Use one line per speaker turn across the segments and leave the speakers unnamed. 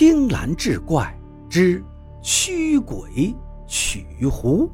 青蓝志怪之驱鬼取狐。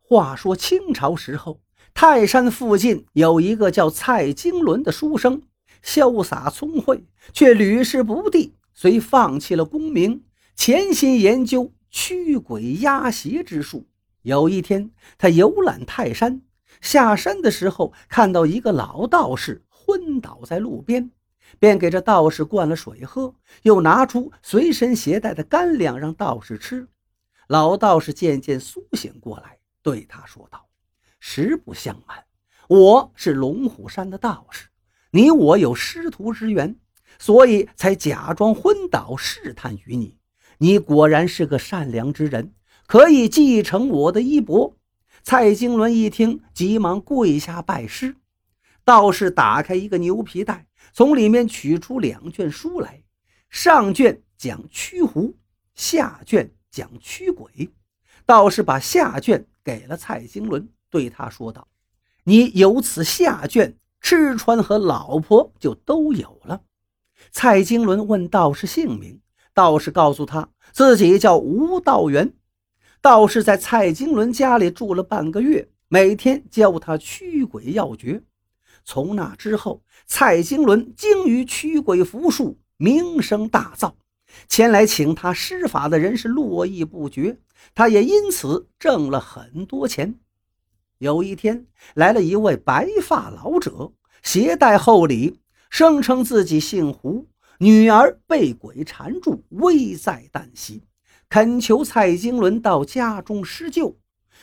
话说清朝时候，泰山附近有一个叫蔡京伦的书生，潇洒聪慧，却屡试不第，遂放弃了功名，潜心研究驱鬼压邪之术。有一天，他游览泰山。下山的时候，看到一个老道士昏倒在路边，便给这道士灌了水喝，又拿出随身携带的干粮让道士吃。老道士渐渐苏醒过来，对他说道：“实不相瞒，我是龙虎山的道士，你我有师徒之缘，所以才假装昏倒试探于你。你果然是个善良之人，可以继承我的衣钵。”蔡京伦一听，急忙跪下拜师。道士打开一个牛皮袋，从里面取出两卷书来，上卷讲驱狐，下卷讲驱鬼。道士把下卷给了蔡京伦，对他说道：“你有此下卷，吃穿和老婆就都有了。”蔡京伦问道士姓名，道士告诉他自己叫吴道元。道士在蔡京伦家里住了半个月，每天教他驱鬼要诀。从那之后，蔡京伦精于驱鬼符术，名声大噪。前来请他施法的人是络绎不绝，他也因此挣了很多钱。有一天，来了一位白发老者，携带厚礼，声称自己姓胡，女儿被鬼缠住，危在旦夕。恳求蔡京伦到家中施救。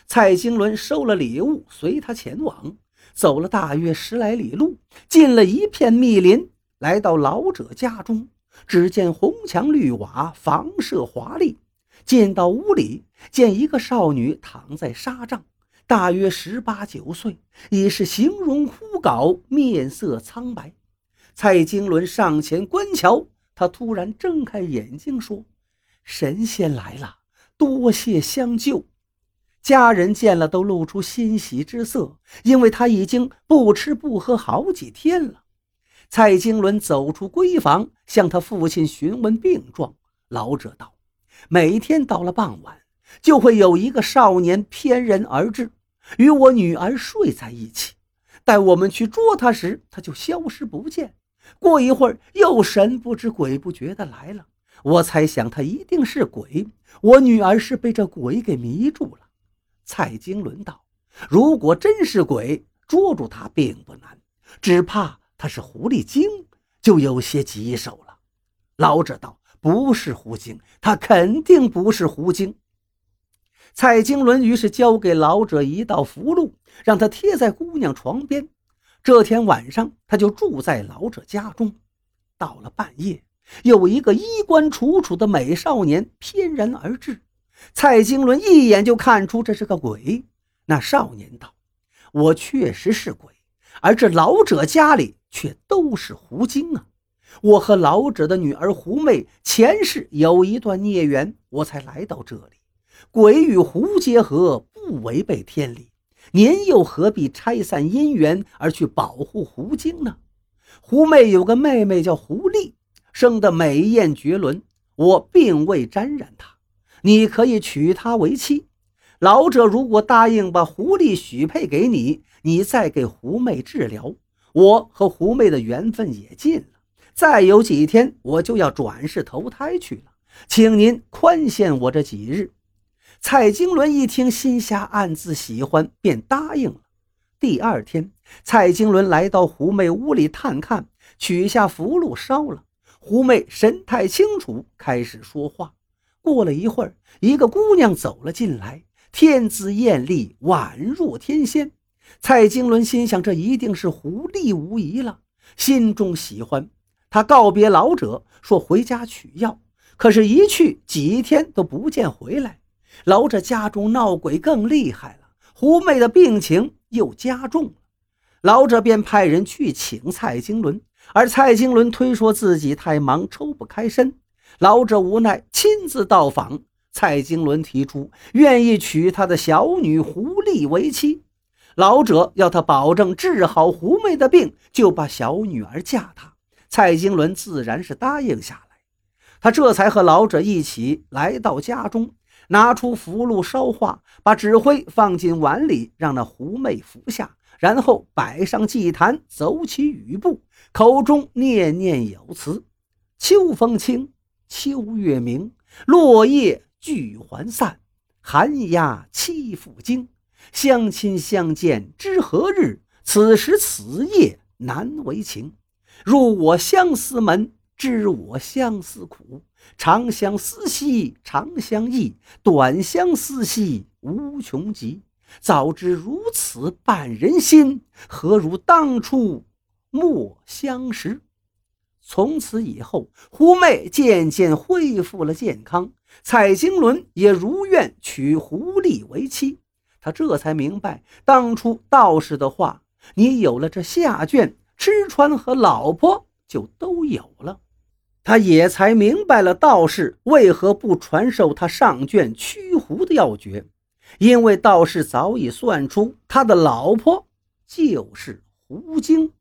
蔡京伦收了礼物，随他前往。走了大约十来里路，进了一片密林，来到老者家中。只见红墙绿瓦，房舍华丽。进到屋里，见一个少女躺在纱帐，大约十八九岁，已是形容枯槁，面色苍白。蔡京伦上前观瞧，他突然睁开眼睛说。神仙来了，多谢相救。家人见了都露出欣喜之色，因为他已经不吃不喝好几天了。蔡京伦走出闺房，向他父亲询问病状。老者道：“每天到了傍晚，就会有一个少年翩然而至，与我女儿睡在一起。待我们去捉他时，他就消失不见。过一会儿，又神不知鬼不觉的来了。”我猜想他一定是鬼，我女儿是被这鬼给迷住了。蔡京伦道：“如果真是鬼，捉住他并不难，只怕他是狐狸精，就有些棘手了。”老者道：“不是狐精，他肯定不是狐精。”蔡京伦于是交给老者一道符箓，让他贴在姑娘床边。这天晚上，他就住在老者家中。到了半夜。有一个衣冠楚楚的美少年翩然而至，蔡京伦一眼就看出这是个鬼。那少年道：“我确实是鬼，而这老者家里却都是狐精啊！我和老者的女儿狐媚前世有一段孽缘，我才来到这里。鬼与狐结合，不违背天理，您又何必拆散姻缘而去保护狐精呢？狐媚有个妹妹叫狐狸。”生得美艳绝伦，我并未沾染她，你可以娶她为妻。老者如果答应把狐狸许配给你，你再给狐妹治疗，我和狐妹的缘分也尽了。再有几天，我就要转世投胎去了，请您宽限我这几日。蔡京伦一听，心下暗自喜欢，便答应了。第二天，蔡京伦来到狐媚屋里探看，取下符箓烧了。狐媚神态清楚，开始说话。过了一会儿，一个姑娘走了进来，天姿艳丽，宛若天仙。蔡京伦心想，这一定是狐狸无疑了，心中喜欢。他告别老者，说回家取药。可是，一去几天都不见回来。老者家中闹鬼更厉害了，狐媚的病情又加重了。老者便派人去请蔡京伦。而蔡京伦推说自己太忙，抽不开身。老者无奈，亲自到访。蔡京伦提出愿意娶他的小女狐狸为妻。老者要他保证治好胡妹的病，就把小女儿嫁他。蔡京伦自然是答应下来。他这才和老者一起来到家中，拿出符箓烧化，把纸灰放进碗里，让那胡妹服下，然后摆上祭坛，走起雨步，口中念念有词：“秋风清，秋月明，落叶聚还散，寒鸦栖复惊。”相亲相见知何日？此时此夜难为情。入我相思门，知我相思苦。长相思兮长相忆，短相思兮无穷极。早知如此绊人心，何如当初莫相识？从此以后，狐媚渐渐恢复了健康，蔡京伦也如愿娶狐丽为妻。他这才明白当初道士的话：“你有了这下卷，吃穿和老婆就都有了。”他也才明白了道士为何不传授他上卷驱狐的要诀，因为道士早已算出他的老婆就是狐精。